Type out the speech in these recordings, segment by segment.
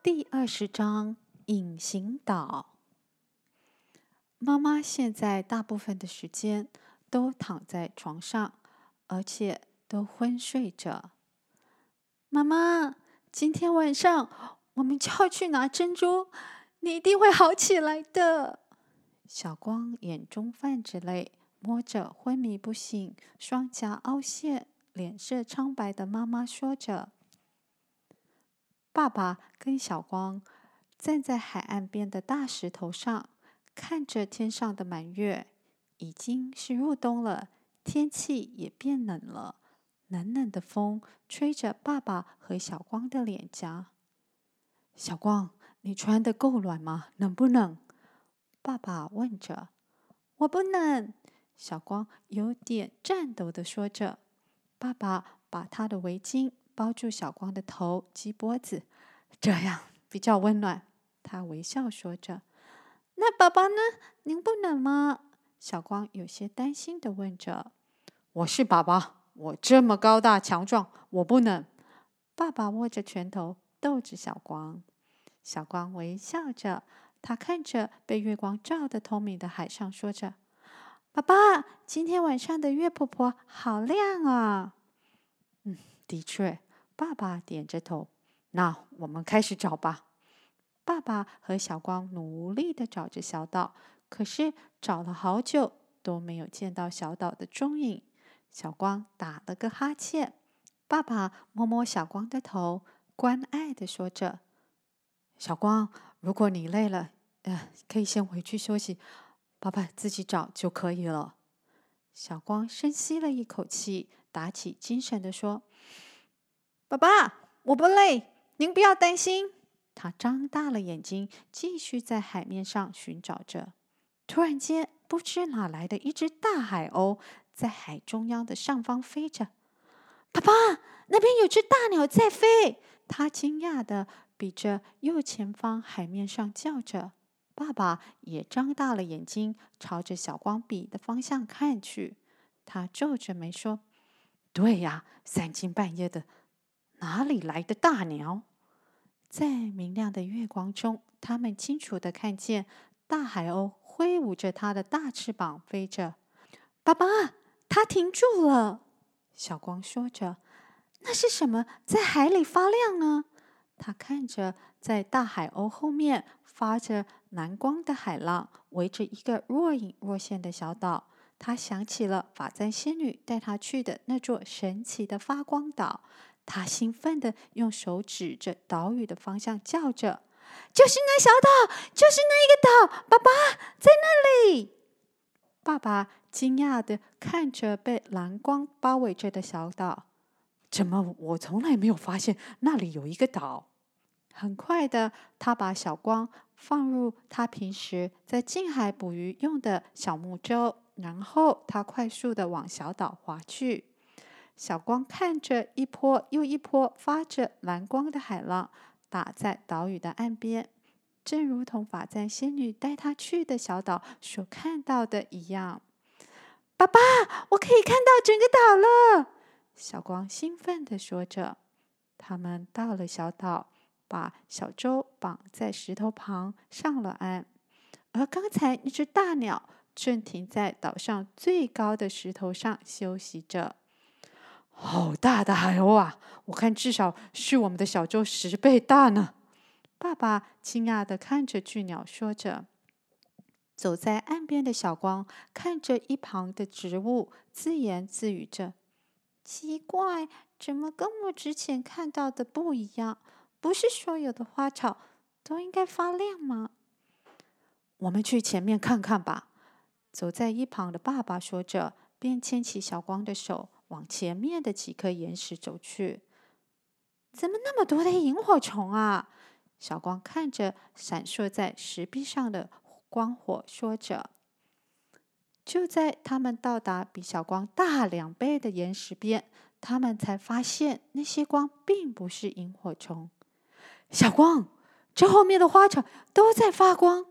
第二十章隐形岛。妈妈现在大部分的时间都躺在床上，而且都昏睡着。妈妈，今天晚上我们就要去拿珍珠，你一定会好起来的。小光眼中泛着泪，摸着昏迷不醒、双颊凹陷、脸色苍白的妈妈说着。爸爸跟小光站在海岸边的大石头上，看着天上的满月。已经是入冬了，天气也变冷了。冷冷的风吹着爸爸和小光的脸颊。小光，你穿的够暖吗？冷不冷？爸爸问着。我不冷。小光有点颤抖的说着。爸爸把他的围巾。包住小光的头及脖子，这样比较温暖。他微笑说着：“那宝宝呢？您不冷吗？”小光有些担心的问着。“我是宝宝，我这么高大强壮，我不冷。”爸爸握着拳头逗着小光。小光微笑着，他看着被月光照得透明的海上，说着：“爸爸，今天晚上的月婆婆好亮啊！”嗯，的确。爸爸点着头，那我们开始找吧。爸爸和小光努力地找着小岛，可是找了好久都没有见到小岛的踪影。小光打了个哈欠，爸爸摸摸小光的头，关爱地说着：“小光，如果你累了，呃，可以先回去休息，爸爸自己找就可以了。”小光深吸了一口气，打起精神地说。爸爸，我不累，您不要担心。他张大了眼睛，继续在海面上寻找着。突然间，不知哪来的一只大海鸥在海中央的上方飞着。爸爸，那边有只大鸟在飞。他惊讶的比着右前方海面上叫着。爸爸也张大了眼睛，朝着小光比的方向看去。他皱着眉说：“对呀，三更半夜的。”哪里来的大鸟？在明亮的月光中，他们清楚地看见大海鸥挥舞着它的大翅膀飞着。爸爸，它停住了。小光说着：“那是什么在海里发亮呢？”他看着在大海鸥后面发着蓝光的海浪，围着一个若隐若现的小岛。他想起了法簪仙女带他去的那座神奇的发光岛。他兴奋地用手指着岛屿的方向，叫着：“就是那小岛，就是那一个岛！爸爸在那里！”爸爸惊讶地看着被蓝光包围着的小岛，“怎么我从来没有发现那里有一个岛？”很快的，他把小光放入他平时在近海捕鱼用的小木舟，然后他快速地往小岛划去。小光看着一波又一波发着蓝光的海浪打在岛屿的岸边，正如同法赞仙女带他去的小岛所看到的一样。爸爸，我可以看到整个岛了！小光兴奋地说着。他们到了小岛，把小舟绑在石头旁，上了岸。而刚才那只大鸟正停在岛上最高的石头上休息着。好大的海鸥啊！我看至少是我们的小舟十倍大呢。爸爸惊讶地看着巨鸟，说着。走在岸边的小光看着一旁的植物，自言自语着：“奇怪，怎么跟我之前看到的不一样？不是所有的花草都应该发亮吗？”我们去前面看看吧。走在一旁的爸爸说着，便牵起小光的手。往前面的几颗岩石走去，怎么那么多的萤火虫啊？小光看着闪烁在石壁上的光火，说着。就在他们到达比小光大两倍的岩石边，他们才发现那些光并不是萤火虫。小光，这后面的花草都在发光！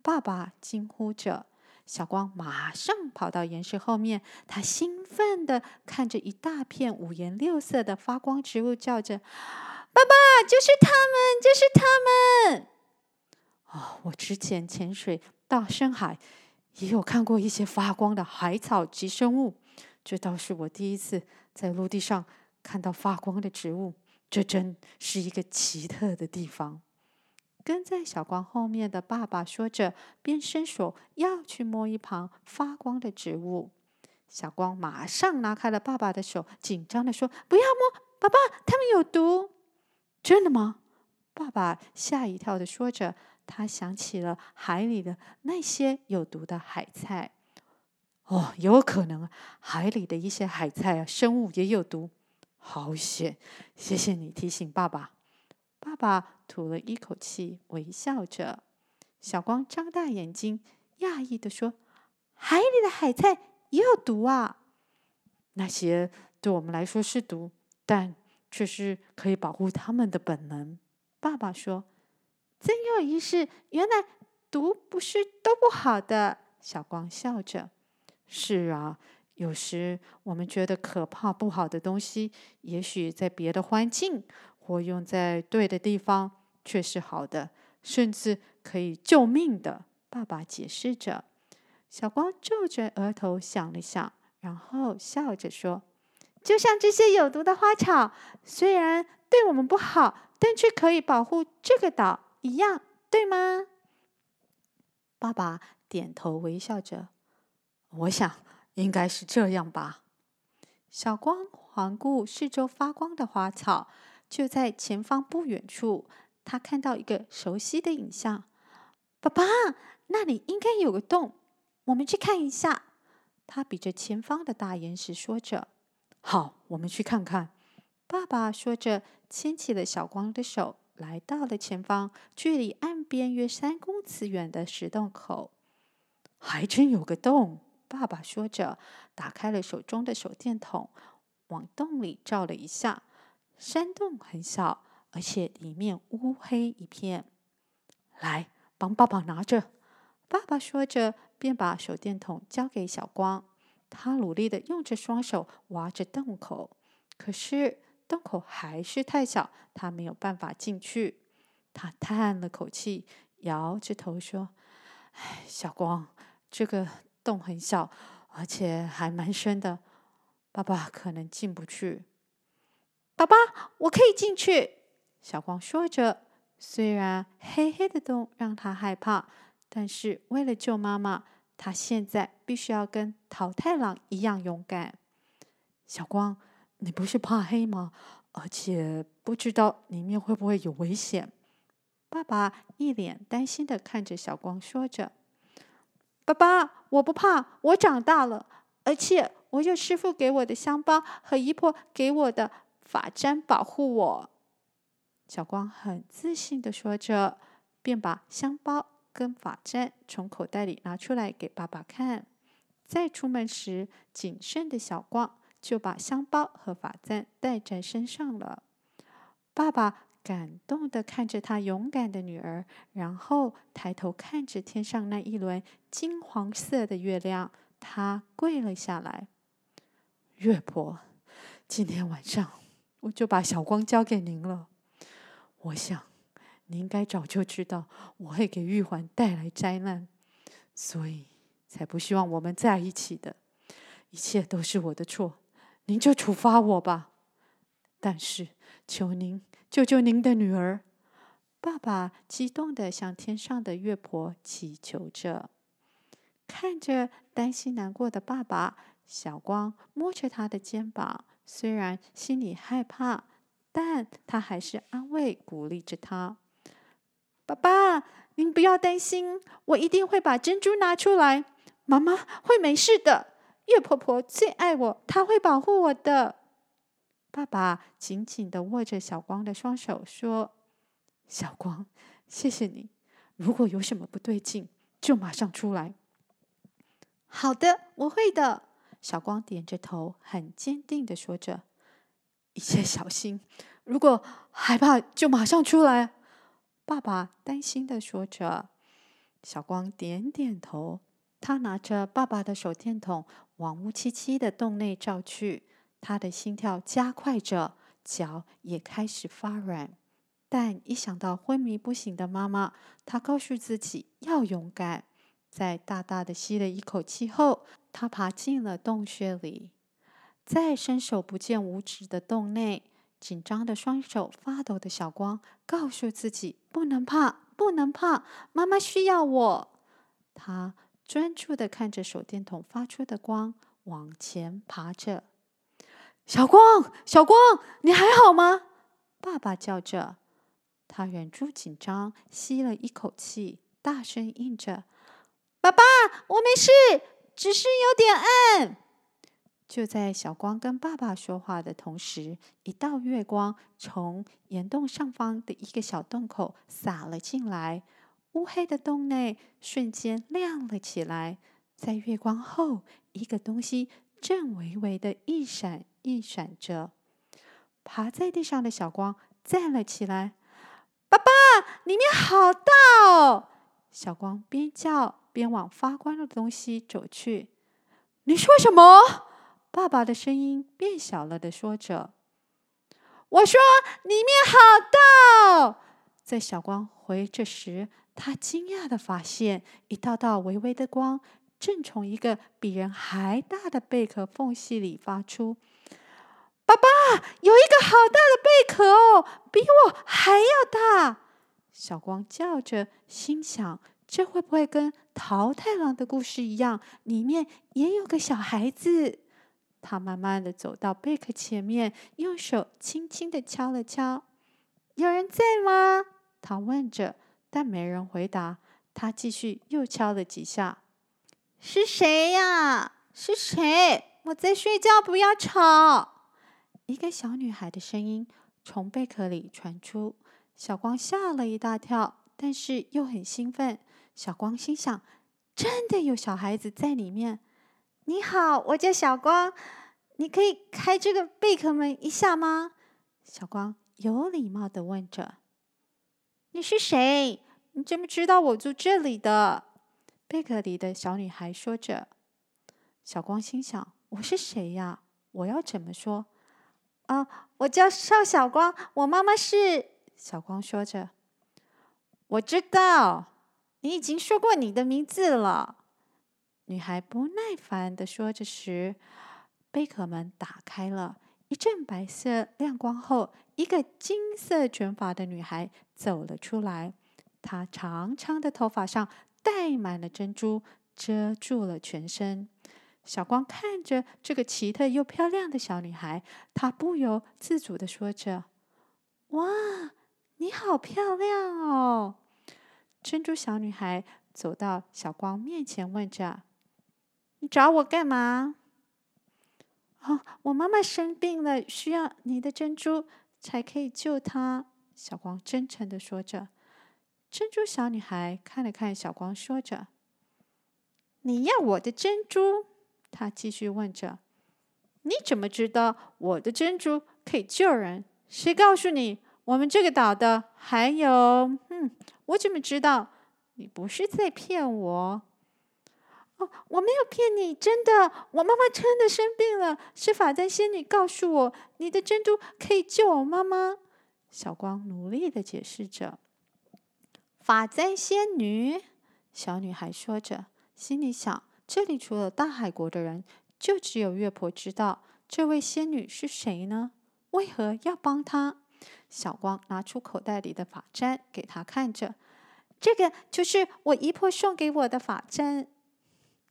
爸爸惊呼着。小光马上跑到岩石后面，他兴奋地看着一大片五颜六色的发光植物，叫着：“爸爸，就是他们，就是他们！”哦，我之前潜水到深海，也有看过一些发光的海草及生物，这倒是我第一次在陆地上看到发光的植物。这真是一个奇特的地方。跟在小光后面的爸爸说着，便伸手要去摸一旁发光的植物。小光马上拿开了爸爸的手，紧张地说：“不要摸，爸爸，他们有毒。”“真的吗？”爸爸吓一跳地说着，他想起了海里的那些有毒的海菜。“哦，有可能，海里的一些海菜啊，生物也有毒。”好险！谢谢你提醒爸爸。爸爸吐了一口气，微笑着。小光张大眼睛，讶异地说：“海里的海菜也有毒啊？那些对我们来说是毒，但却是可以保护他们的本能。”爸爸说：“真有意思，原来毒不是都不好的。”小光笑着：“是啊。”有时我们觉得可怕、不好的东西，也许在别的环境或用在对的地方，却是好的，甚至可以救命的。爸爸解释着。小光皱着额头想了想，然后笑着说：“就像这些有毒的花草，虽然对我们不好，但却可以保护这个岛一样，对吗？”爸爸点头微笑着。我想。应该是这样吧。小光环顾四周发光的花草，就在前方不远处，他看到一个熟悉的影像。爸爸，那里应该有个洞，我们去看一下。他比着前方的大岩石说着：“好，我们去看看。”爸爸说着，牵起了小光的手，来到了前方，距离岸边约三公尺远的石洞口。还真有个洞。爸爸说着，打开了手中的手电筒，往洞里照了一下。山洞很小，而且里面乌黑一片。来，帮爸爸拿着。爸爸说着，便把手电筒交给小光。他努力的用着双手挖着洞口，可是洞口还是太小，他没有办法进去。他叹了口气，摇着头说：“唉，小光，这个……”洞很小，而且还蛮深的，爸爸可能进不去。爸爸，我可以进去。小光说着，虽然黑黑的洞让他害怕，但是为了救妈妈，他现在必须要跟桃太郎一样勇敢。小光，你不是怕黑吗？而且不知道里面会不会有危险。爸爸一脸担心的看着小光，说着。爸爸，我不怕，我长大了，而且我有师傅给我的香包和姨婆给我的发簪保护我。小光很自信地说着，便把香包跟发簪从口袋里拿出来给爸爸看。再出门时，谨慎的小光就把香包和发簪带在身上了。爸爸。感动地看着他勇敢的女儿，然后抬头看着天上那一轮金黄色的月亮，他跪了下来。月婆，今天晚上我就把小光交给您了。我想，你应该早就知道我会给玉环带来灾难，所以才不希望我们在一起的。一切都是我的错，您就处罚我吧。但是，求您。救救您的女儿！爸爸激动地向天上的月婆祈求着。看着担心难过的爸爸，小光摸着他的肩膀，虽然心里害怕，但他还是安慰鼓励着他：“爸爸，您不要担心，我一定会把珍珠拿出来，妈妈会没事的。月婆婆最爱我，她会保护我的。”爸爸紧紧的握着小光的双手，说：“小光，谢谢你。如果有什么不对劲，就马上出来。”“好的，我会的。”小光点着头，很坚定地说着：“一切小心。如果害怕，就马上出来。”爸爸担心地说着。小光点点头，他拿着爸爸的手电筒往乌漆漆的洞内照去。他的心跳加快着，脚也开始发软。但一想到昏迷不醒的妈妈，他告诉自己要勇敢。在大大的吸了一口气后，他爬进了洞穴里，在伸手不见五指的洞内，紧张的双手、发抖的小光告诉自己：“不能怕，不能怕，妈妈需要我。”他专注的看着手电筒发出的光，往前爬着。小光，小光，你还好吗？爸爸叫着。他忍住紧张，吸了一口气，大声应着：“爸爸，我没事，只是有点暗。”就在小光跟爸爸说话的同时，一道月光从岩洞上方的一个小洞口洒了进来，乌黑的洞内瞬间亮了起来。在月光后，一个东西正微微的一闪一闪着。趴在地上的小光站了起来。爸爸，里面好大哦！小光边叫边往发光的东西走去。你说什么？爸爸的声音变小了的说着。我说里面好大哦！在小光回这时，他惊讶的发现一道道微微的光正从一个比人还大的贝壳缝隙里发出。爸爸，有一个好大的贝壳哦，比我还要大！小光叫着，心想：这会不会跟桃太郎的故事一样，里面也有个小孩子？他慢慢的走到贝壳前面，用手轻轻的敲了敲。有人在吗？他问着，但没人回答。他继续又敲了几下。是谁呀？是谁？我在睡觉，不要吵。一个小女孩的声音从贝壳里传出，小光吓了一大跳，但是又很兴奋。小光心想：真的有小孩子在里面。你好，我叫小光，你可以开这个贝壳门一下吗？小光有礼貌地问着。你是谁？你怎么知道我住这里的？贝壳里的小女孩说着。小光心想：我是谁呀？我要怎么说？啊、哦，我叫邵小光，我妈妈是小光。说着，我知道你已经说过你的名字了。女孩不耐烦地说着时，贝壳门打开了，一阵白色亮光后，一个金色卷发的女孩走了出来。她长长的头发上戴满了珍珠，遮住了全身。小光看着这个奇特又漂亮的小女孩，她不由自主地说着：“哇，你好漂亮哦！”珍珠小女孩走到小光面前，问着：“你找我干嘛？”“哦，我妈妈生病了，需要你的珍珠才可以救她。”小光真诚地说着。珍珠小女孩看了看小光，说着：“你要我的珍珠？”她继续问着：“你怎么知道我的珍珠可以救人？谁告诉你我们这个岛的？还有，嗯，我怎么知道你不是在骗我？哦，我没有骗你，真的，我妈妈真的生病了，是法簪仙女告诉我，你的珍珠可以救我妈妈。”小光努力的解释着：“法簪仙女。”小女孩说着，心里想。这里除了大海国的人，就只有月婆知道这位仙女是谁呢？为何要帮她？小光拿出口袋里的发簪给她看着，这个就是我姨婆送给我的发簪。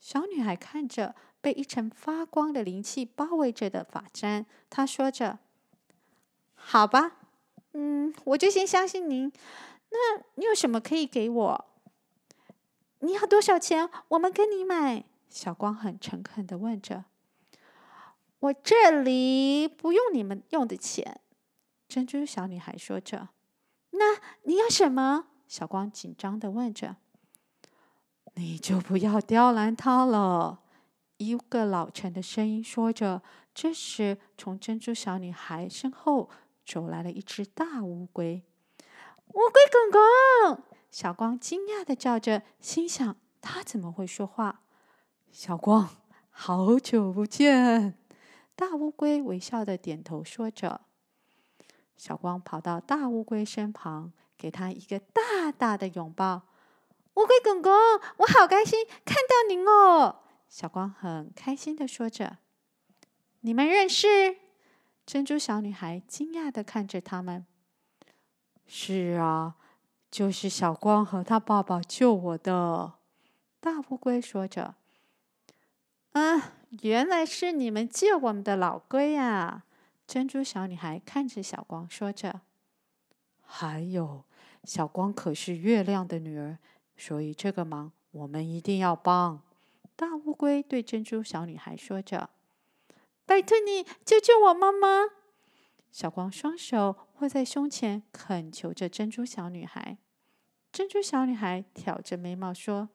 小女孩看着被一层发光的灵气包围着的发簪，她说着：“好吧，嗯，我就先相信您。那你有什么可以给我？”你要多少钱？我们跟你买。小光很诚恳的问着。我这里不用你们用的钱。珍珠小女孩说着。那你要什么？小光紧张的问着。你就不要刁难他了。一个老成的声音说着。这时，从珍珠小女孩身后走来了一只大乌龟。乌龟公公。小光惊讶的叫着，心想：“他怎么会说话？”小光，好久不见！大乌龟微笑的点头说着。小光跑到大乌龟身旁，给他一个大大的拥抱。乌龟公公，我好开心看到您哦！小光很开心地说着。你们认识？珍珠小女孩惊讶地看着他们。是啊，就是小光和他爸爸救我的。大乌龟说着。啊，原来是你们救我们的老龟呀！珍珠小女孩看着小光说着。还有，小光可是月亮的女儿。所以这个忙我们一定要帮。大乌龟对珍珠小女孩说着：“拜托你救救我妈妈！”小光双手握在胸前，恳求着珍珠小女孩。珍珠小女孩挑着眉毛说：“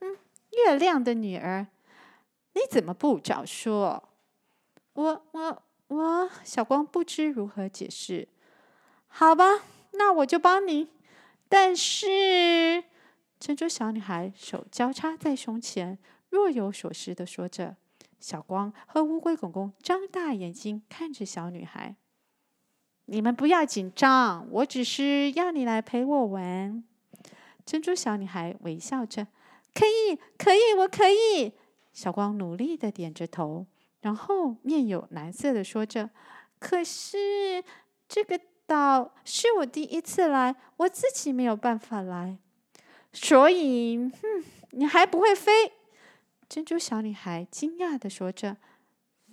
哼，月亮的女儿，你怎么不早说？”我、我、我……小光不知如何解释。好吧，那我就帮你。但是……珍珠小女孩手交叉在胸前，若有所思地说着。小光和乌龟公公张大眼睛看着小女孩：“你们不要紧张，我只是要你来陪我玩。”珍珠小女孩微笑着：“可以，可以，我可以。”小光努力地点着头，然后面有难色的说着：“可是这个岛是我第一次来，我自己没有办法来。”所以，哼，你还不会飞？珍珠小女孩惊讶的说着：“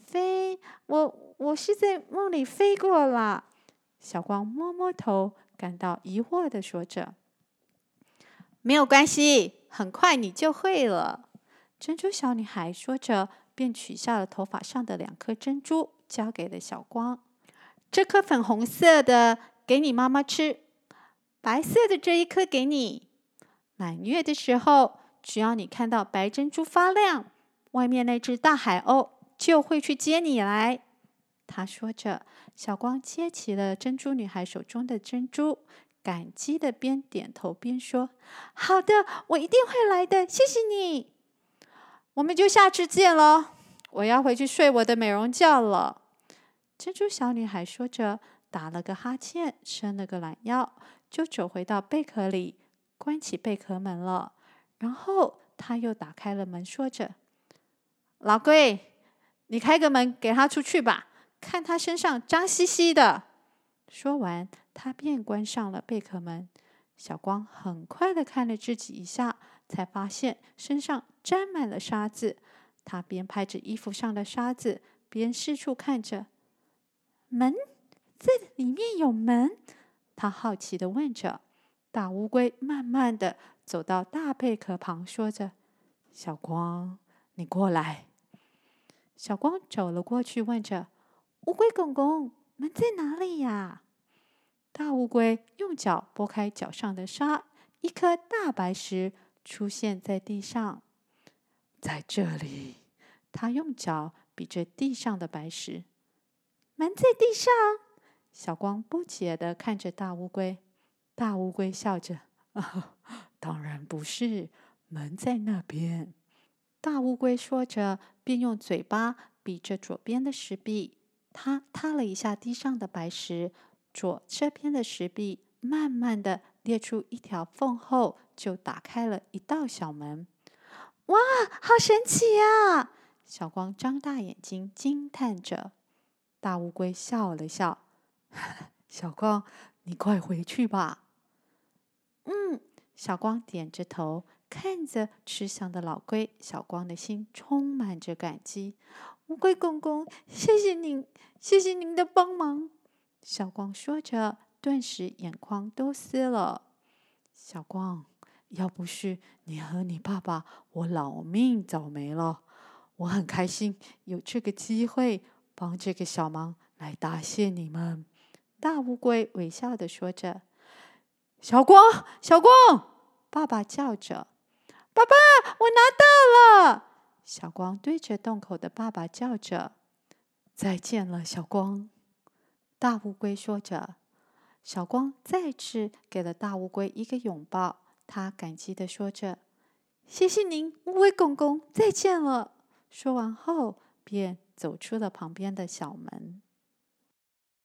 飞？我我是在梦里飞过了。”小光摸摸头，感到疑惑的说着：“没有关系，很快你就会了。”珍珠小女孩说着，便取下了头发上的两颗珍珠，交给了小光。这颗粉红色的给你妈妈吃，白色的这一颗给你。满月的时候，只要你看到白珍珠发亮，外面那只大海鸥就会去接你来。他说着，小光接起了珍珠女孩手中的珍珠，感激的边点头边说：“好的，我一定会来的，谢谢你。我们就下次见喽，我要回去睡我的美容觉了。”珍珠小女孩说着，打了个哈欠，伸了个懒腰，就走回到贝壳里。关起贝壳门了，然后他又打开了门，说着：“老龟，你开个门给他出去吧，看他身上脏兮兮的。”说完，他便关上了贝壳门。小光很快的看了自己一下，才发现身上沾满了沙子。他边拍着衣服上的沙子，边四处看着。门，这里面有门？他好奇的问着。大乌龟慢慢的走到大贝壳旁，说着：“小光，你过来。”小光走了过去，问着：“乌龟公公，门在哪里呀？”大乌龟用脚拨开脚上的沙，一颗大白石出现在地上。在这里，他用脚比着地上的白石。门在地上。小光不解的看着大乌龟。大乌龟笑着：“啊，当然不是，门在那边。”大乌龟说着，便用嘴巴比着左边的石壁。他踏了一下地上的白石，左这边的石壁慢慢的裂出一条缝后，就打开了一道小门。哇，好神奇呀！小光张大眼睛惊叹着。大乌龟笑了笑：“ 小光。”你快回去吧。嗯，小光点着头，看着吃香的老龟，小光的心充满着感激。乌龟公公，谢谢您，谢谢您的帮忙。小光说着，顿时眼眶都湿了。小光，要不是你和你爸爸，我老命早没了。我很开心有这个机会帮这个小忙，来答谢你们。大乌龟微笑的说着：“小光，小光！”爸爸叫着：“爸爸，我拿到了！”小光对着洞口的爸爸叫着：“再见了，小光！”大乌龟说着，小光再次给了大乌龟一个拥抱。他感激的说着：“谢谢您，乌龟公公，再见了。”说完后，便走出了旁边的小门。